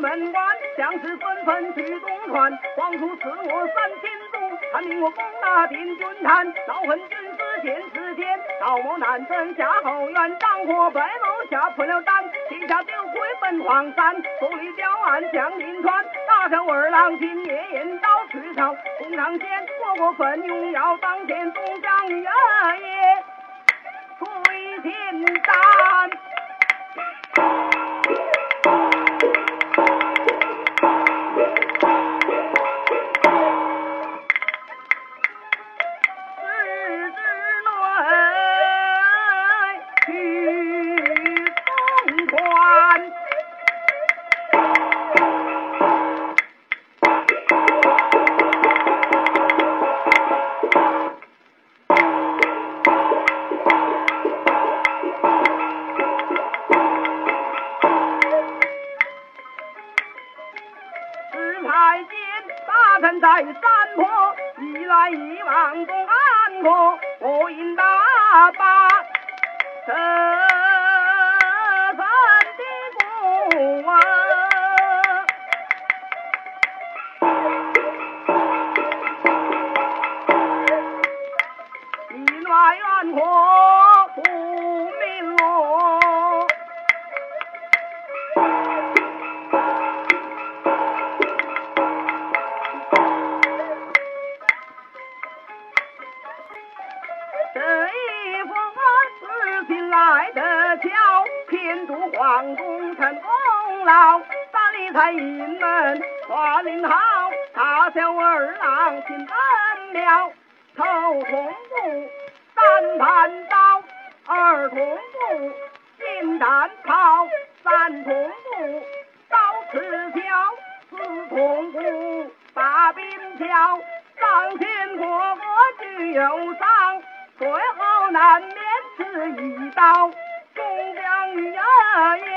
门关，将士纷纷去东川。皇叔。赐我三千卒，他命我攻打定军滩。恼恨军师见时间，赵某难真夏后原。张火白楼下破了胆，旗下丢盔奔黄山。手里吊案将临川，大小二郎今夜引刀去朝。公堂前我过奋勇要当前，总将爷爷推前战。太监大臣在山坡，一来一往共安坡，我应大把这一封事情来得巧，偏祝皇宫成功劳，三里才营门华令好，大小二郎进本庙，头同步三盘刀，二同步金蛋炮，三同步刀刺鞘，四同步把柄挑，上前过河具有伤。最后难免是一刀，终将爷爷归阴。